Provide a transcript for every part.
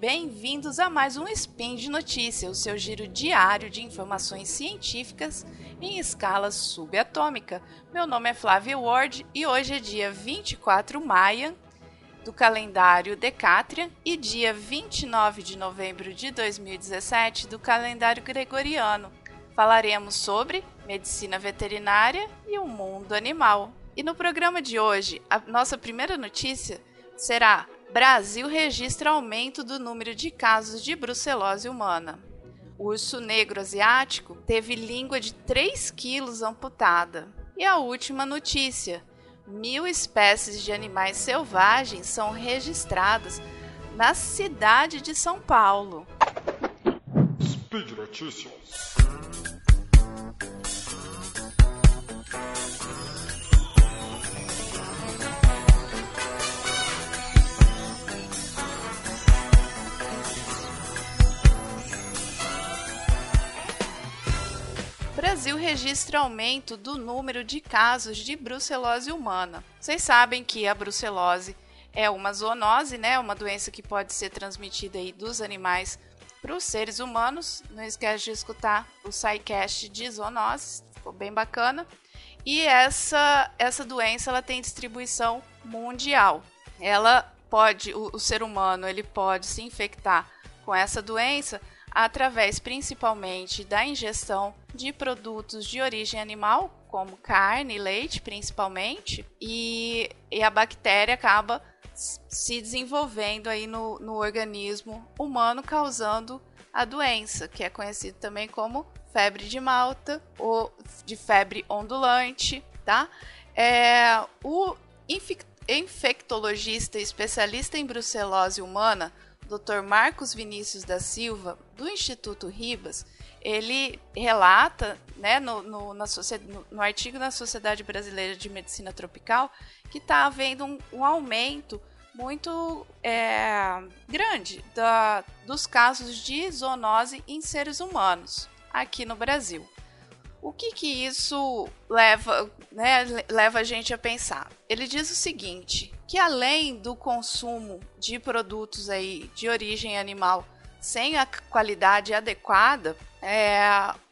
bem-vindos a mais um Spin de Notícia, o seu giro diário de informações científicas em escala subatômica. Meu nome é Flávia Ward e hoje é dia 24 maio do calendário Decatrian e dia 29 de novembro de 2017 do calendário gregoriano. Falaremos sobre medicina veterinária e o mundo animal. E no programa de hoje, a nossa primeira notícia será Brasil registra aumento do número de casos de brucelose humana. O urso negro asiático teve língua de 3 quilos amputada. E a última notícia: mil espécies de animais selvagens são registradas na cidade de São Paulo. Speed Notícias. Registra aumento do número de casos de brucelose humana. Vocês sabem que a brucelose é uma zoonose, né? Uma doença que pode ser transmitida aí dos animais para os seres humanos. Não esquece de escutar o SciCast de zoonoses, ficou bem bacana. E essa essa doença ela tem distribuição mundial. Ela pode o, o ser humano ele pode se infectar com essa doença através principalmente da ingestão de produtos de origem animal, como carne e leite, principalmente, e, e a bactéria acaba se desenvolvendo aí no, no organismo humano, causando a doença, que é conhecido também como febre de Malta ou de febre ondulante, tá? É, o infectologista especialista em brucelose humana Dr. Marcos Vinícius da Silva, do Instituto Ribas, ele relata né, no, no, na, no, no artigo na Sociedade Brasileira de Medicina Tropical que está havendo um, um, aumento muito é, grande da, dos casos de zoonose em seres humanos aqui no Brasil. O que, que isso leva, né, leva a gente a pensar? Ele diz o seguinte: que além do consumo de produtos aí de origem animal sem a qualidade adequada, é,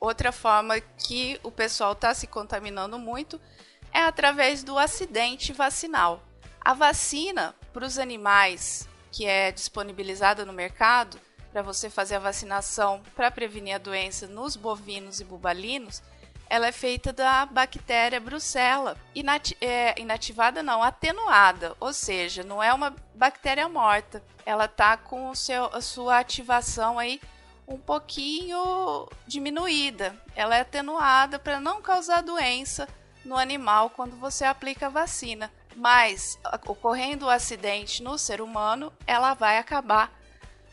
outra forma que o pessoal está se contaminando muito é através do acidente vacinal. A vacina para os animais que é disponibilizada no mercado para você fazer a vacinação para prevenir a doença nos bovinos e bubalinos, ela é feita da bactéria Brucella, inati é, inativada não, atenuada, ou seja, não é uma bactéria morta. Ela tá com o seu, a sua ativação aí um pouquinho diminuída. Ela é atenuada para não causar doença no animal quando você aplica a vacina. Mas ocorrendo o acidente no ser humano, ela vai acabar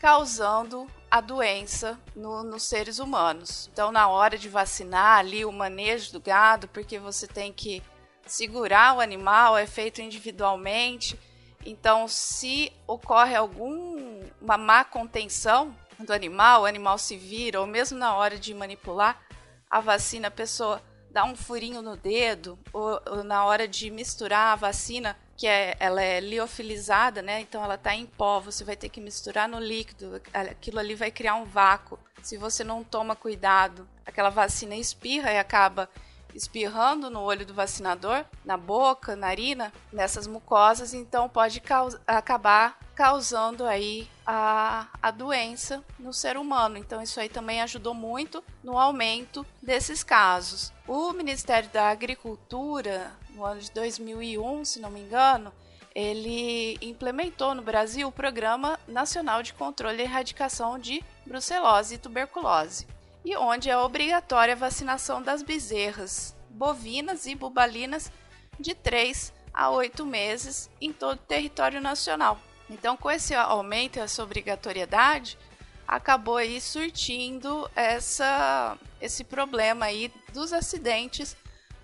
causando a doença no, nos seres humanos. Então, na hora de vacinar ali o manejo do gado, porque você tem que segurar o animal, é feito individualmente. Então, se ocorre alguma má contenção do animal, o animal se vira, ou mesmo na hora de manipular a vacina, a pessoa dá um furinho no dedo, ou, ou na hora de misturar a vacina, que é, ela é liofilizada, né? Então ela está em pó, você vai ter que misturar no líquido, aquilo ali vai criar um vácuo. Se você não toma cuidado, aquela vacina espirra e acaba espirrando no olho do vacinador, na boca, narina, nessas mucosas, então pode caus acabar causando aí a, a doença no ser humano. Então isso aí também ajudou muito no aumento desses casos. O Ministério da Agricultura, no ano de 2001, se não me engano, ele implementou no Brasil o Programa Nacional de Controle e Erradicação de Brucelose e Tuberculose e onde é obrigatória a vacinação das bezerras bovinas e bubalinas de 3 a 8 meses em todo o território nacional. Então, com esse aumento essa obrigatoriedade, acabou aí surtindo essa, esse problema aí dos acidentes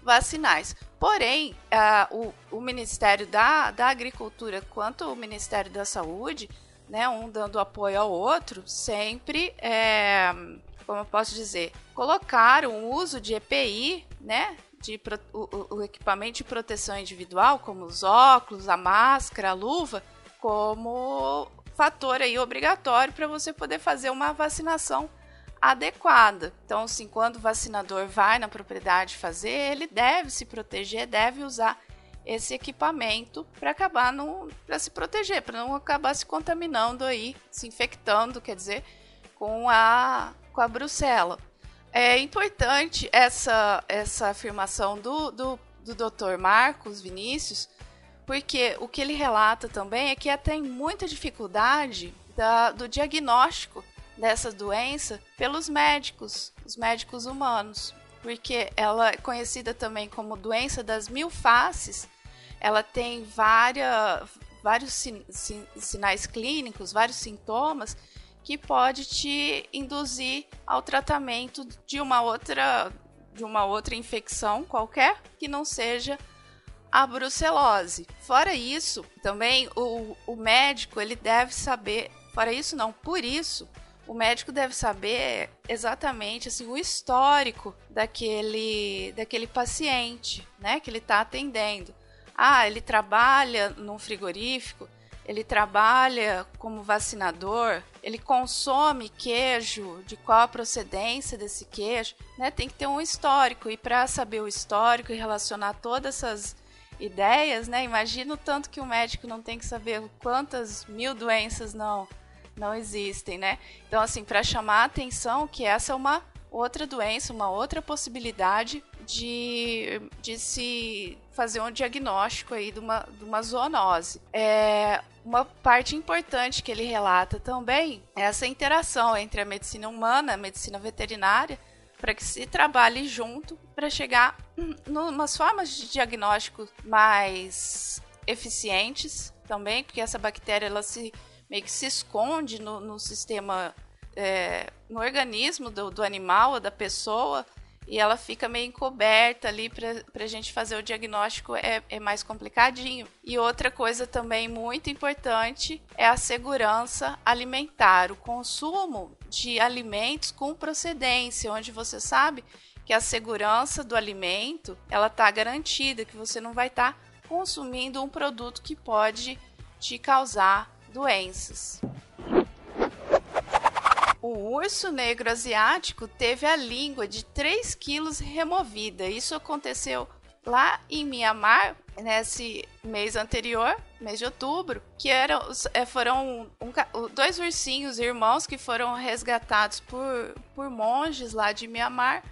vacinais. Porém, o, o, Ministério da, da Agricultura quanto o Ministério da Saúde, né, um dando apoio ao outro, sempre é, como eu posso dizer, colocaram o uso de EPI, né, de o, o, equipamento de proteção individual, como os óculos, a máscara, a luva, como fator aí obrigatório para você poder fazer uma vacinação adequada. Então, assim, quando o vacinador vai na propriedade fazer, ele deve se proteger, deve usar esse equipamento para acabar para se proteger, para não acabar se contaminando aí, se infectando, quer dizer, com a com a brucela. É importante essa essa afirmação do, do, do Dr. Marcos Vinícius, porque o que ele relata também é que tem muita dificuldade da, do diagnóstico dessa doença pelos médicos, os médicos humanos, porque ela é conhecida também como doença das mil faces. Ela tem várias, vários sin, sin, sinais clínicos, vários sintomas que pode te induzir ao tratamento de uma outra de uma outra infecção qualquer que não seja a brucelose. Fora isso, também o, o médico ele deve saber, fora isso não, por isso o médico deve saber exatamente assim o histórico daquele daquele paciente, né, que ele está atendendo. Ah, ele trabalha num frigorífico, ele trabalha como vacinador, ele consome queijo, de qual a procedência desse queijo, né? Tem que ter um histórico e para saber o histórico e relacionar todas essas ideias, né? Imagina o tanto que o médico não tem que saber quantas mil doenças não não existem, né? Então, assim, para chamar a atenção que essa é uma outra doença, uma outra possibilidade de, de se fazer um diagnóstico aí de uma, de uma zoonose. É, uma parte importante que ele relata também é essa interação entre a medicina humana, a medicina veterinária, para que se trabalhe junto para chegar umas formas de diagnóstico mais eficientes também, porque essa bactéria ela se meio que se esconde no, no sistema, é, no organismo do, do animal ou da pessoa, e ela fica meio encoberta ali para a gente fazer o diagnóstico é, é mais complicadinho. E outra coisa também muito importante é a segurança alimentar, o consumo de alimentos com procedência, onde você sabe que a segurança do alimento ela está garantida, que você não vai estar tá consumindo um produto que pode te causar doenças. O urso negro asiático teve a língua de 3 quilos removida. Isso aconteceu lá em Mianmar, nesse mês anterior, mês de outubro, que eram, é, foram um, dois ursinhos irmãos que foram resgatados por, por monges lá de Mianmar.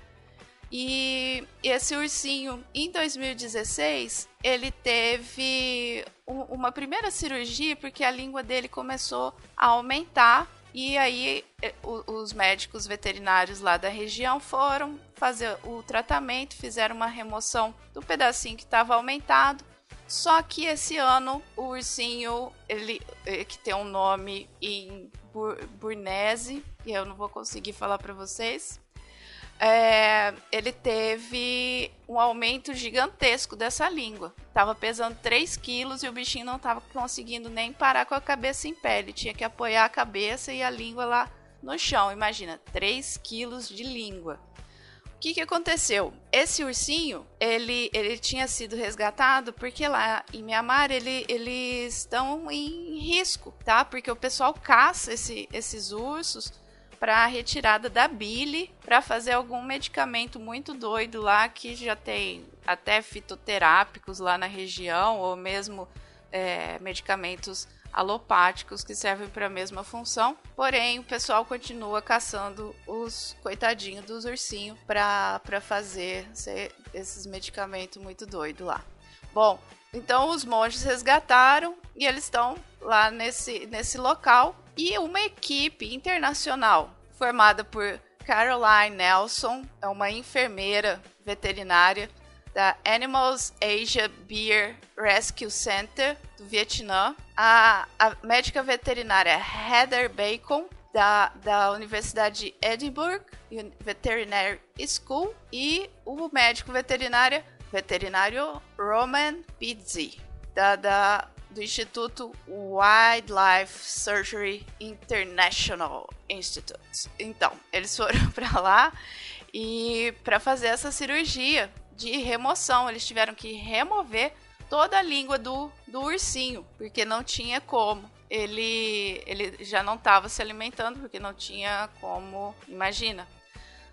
E esse ursinho, em 2016, ele teve uma primeira cirurgia porque a língua dele começou a aumentar e aí eh, os médicos veterinários lá da região foram fazer o tratamento, fizeram uma remoção do pedacinho que estava aumentado. Só que esse ano o ursinho, ele eh, que tem um nome em Burnese, que eu não vou conseguir falar para vocês, é, ele teve um aumento gigantesco dessa língua. Tava pesando 3 quilos e o bichinho não tava conseguindo nem parar com a cabeça em pé. Ele tinha que apoiar a cabeça e a língua lá no chão. Imagina, 3 quilos de língua. O que, que aconteceu? Esse ursinho, ele, ele tinha sido resgatado porque lá em Mianmar ele, eles estão em risco, tá? Porque o pessoal caça esse, esses ursos para a retirada da bile para fazer algum medicamento muito doido lá que já tem até fitoterápicos lá na região ou mesmo é, medicamentos alopáticos que servem para a mesma função. Porém, o pessoal continua caçando os coitadinhos dos ursinhos para fazer esses medicamentos muito doidos lá. Bom, então os monges resgataram e eles estão lá nesse, nesse local e uma equipe internacional formada por Caroline Nelson, é uma enfermeira veterinária da Animals Asia Beer Rescue Center do Vietnã, a, a médica veterinária Heather Bacon da, da Universidade de Edinburgh Veterinary School e o médico veterinário veterinário Roman Pizzi da, da do Instituto Wildlife Surgery International Institute. Então, eles foram para lá e para fazer essa cirurgia de remoção, eles tiveram que remover toda a língua do, do ursinho, porque não tinha como. Ele, ele já não estava se alimentando, porque não tinha como, imagina.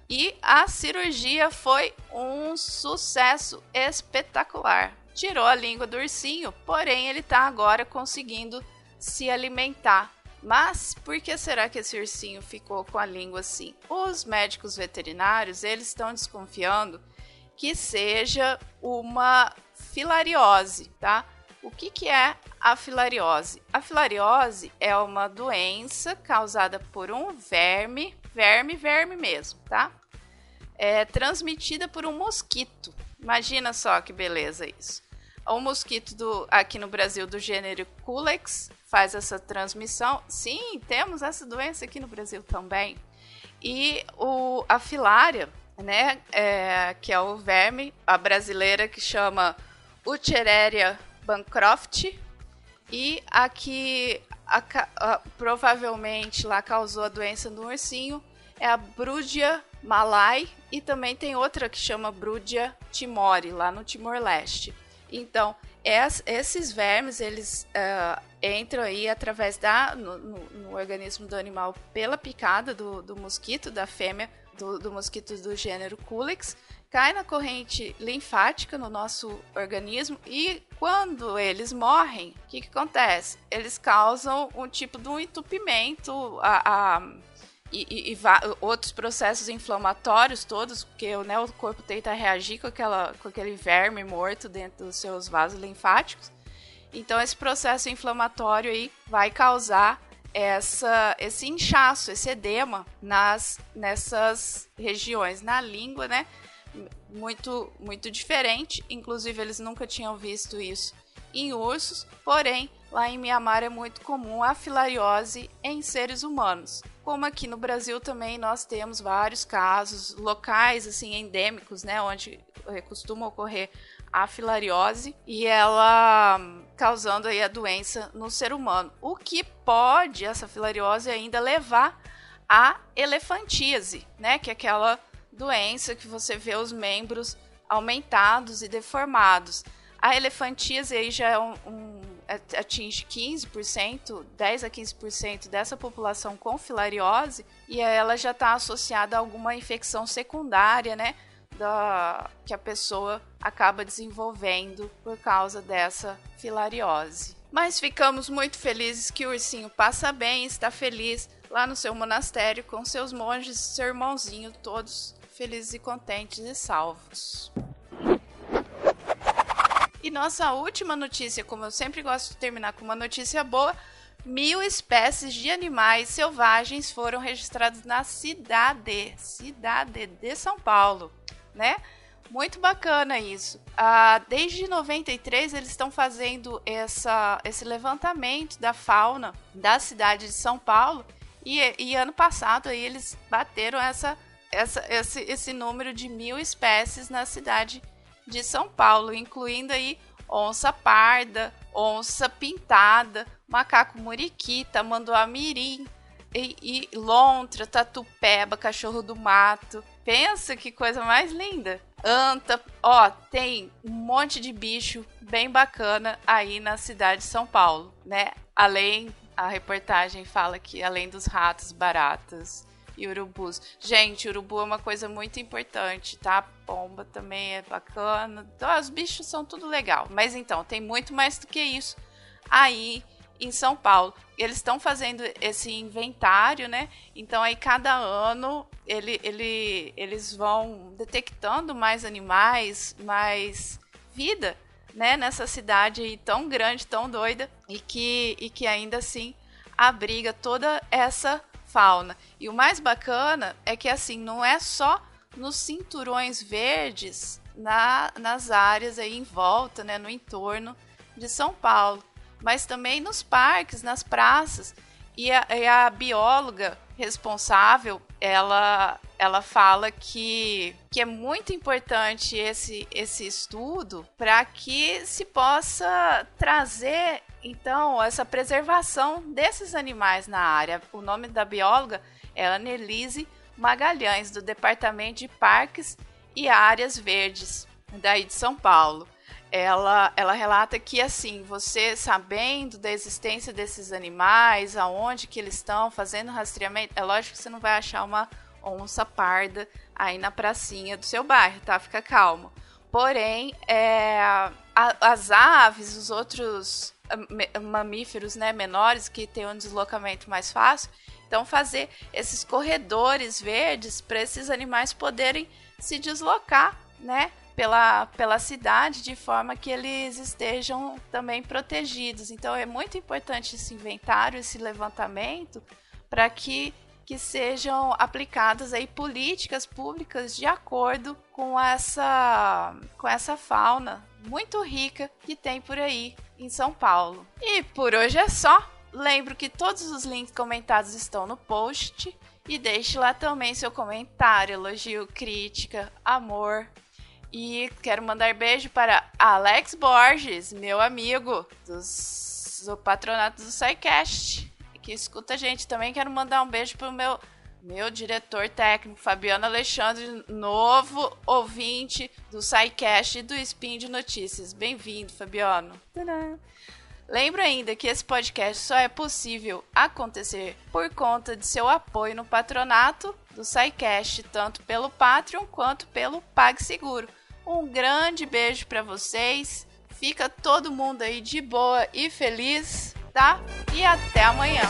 E a cirurgia foi um sucesso espetacular. Tirou a língua do ursinho, porém ele está agora conseguindo se alimentar. Mas por que será que esse ursinho ficou com a língua assim? Os médicos veterinários, eles estão desconfiando que seja uma filariose, tá? O que, que é a filariose? A filariose é uma doença causada por um verme, verme, verme mesmo, tá? É transmitida por um mosquito. Imagina só que beleza isso. O mosquito do, aqui no Brasil do gênero Culex faz essa transmissão. Sim, temos essa doença aqui no Brasil também. E o, a filária, né, é, que é o verme, a brasileira que chama Uchereria Bancroft, e a que a, a, provavelmente lá causou a doença no ursinho é a Brudia malai e também tem outra que chama Brudia timori, lá no Timor-Leste. Então, es, esses vermes, eles uh, entram aí através da, no, no, no, organismo do animal pela picada do, do mosquito, da fêmea, do, do mosquito do gênero Culex, cai na corrente linfática no nosso organismo e quando eles morrem, o que, que acontece? Eles causam um tipo de um entupimento, a, a e, e, e outros processos inflamatórios todos, porque né, o corpo tenta reagir com, aquela, com aquele verme morto dentro dos seus vasos linfáticos. Então esse processo inflamatório aí vai causar essa, esse inchaço, esse edema nas, nessas regiões. Na língua, né? Muito, muito diferente. Inclusive, eles nunca tinham visto isso em ursos, porém, lá em Mianmar é muito comum a filariose em seres humanos. Como aqui no Brasil também nós temos vários casos locais assim endêmicos, né, onde eh, costuma ocorrer a filariose e ela causando aí a doença no ser humano. O que pode essa filariose ainda levar à elefantíase, né, que é aquela doença que você vê os membros aumentados e deformados. A elefantíase aí já é um, um, atinge 15%, 10 a 15% dessa população com filariose e ela já está associada a alguma infecção secundária, né? Da, que a pessoa acaba desenvolvendo por causa dessa filariose. Mas ficamos muito felizes que o ursinho passa bem, está feliz lá no seu monastério com seus monges e seu irmãozinho, todos felizes e contentes e salvos. Nossa última notícia, como eu sempre gosto de terminar com uma notícia boa, mil espécies de animais selvagens foram registradas na cidade, cidade de São Paulo, né? Muito bacana isso. Ah, desde 93 eles estão fazendo essa, esse levantamento da fauna da cidade de São Paulo e, e ano passado aí eles bateram essa, essa, esse, esse número de mil espécies na cidade de São Paulo, incluindo aí onça parda, onça pintada, macaco muriqui, tamanduá mirim, e, e lontra, tatupeba, cachorro do mato. Pensa que coisa mais linda. Anta, ó, tem um monte de bicho bem bacana aí na cidade de São Paulo, né? Além, a reportagem fala que além dos ratos, baratas, e urubus. Gente, urubu é uma coisa muito importante, tá? Pomba também é bacana. Então, os bichos são tudo legal. Mas então, tem muito mais do que isso aí em São Paulo. Eles estão fazendo esse inventário, né? Então aí cada ano ele, ele, eles vão detectando mais animais, mais vida, né? Nessa cidade tão grande, tão doida e que, e que ainda assim abriga toda essa fauna. E o mais bacana é que assim, não é só nos cinturões verdes na, nas áreas aí em volta, né, no entorno de São Paulo, mas também nos parques, nas praças. E a, e a bióloga responsável, ela, ela fala que, que é muito importante esse, esse estudo para que se possa trazer então, essa preservação desses animais na área. O nome da bióloga é Annelise Magalhães, do Departamento de Parques e Áreas Verdes, daí de São Paulo. Ela, ela relata que assim, você sabendo da existência desses animais, aonde que eles estão fazendo rastreamento, é lógico que você não vai achar uma onça parda aí na pracinha do seu bairro, tá? Fica calmo. Porém, é, a, as aves, os outros mamíferos né, menores que têm um deslocamento mais fácil, então fazer esses corredores verdes para esses animais poderem se deslocar, né? Pela, pela cidade de forma que eles estejam também protegidos. Então é muito importante esse inventário, esse levantamento, para que, que sejam aplicadas aí políticas públicas de acordo com essa, com essa fauna muito rica que tem por aí em São Paulo. E por hoje é só. Lembro que todos os links comentados estão no post. E deixe lá também seu comentário, elogio, crítica, amor, e quero mandar beijo para Alex Borges, meu amigo dos, do patronato do SciCast, que escuta a gente. Também quero mandar um beijo para o meu, meu diretor técnico, Fabiano Alexandre, novo ouvinte do SciCast e do Spin de Notícias. Bem-vindo, Fabiano. Tadã. Lembro ainda que esse podcast só é possível acontecer por conta de seu apoio no patronato do SciCast, tanto pelo Patreon quanto pelo PagSeguro. Um grande beijo para vocês. Fica todo mundo aí de boa e feliz, tá? E até amanhã.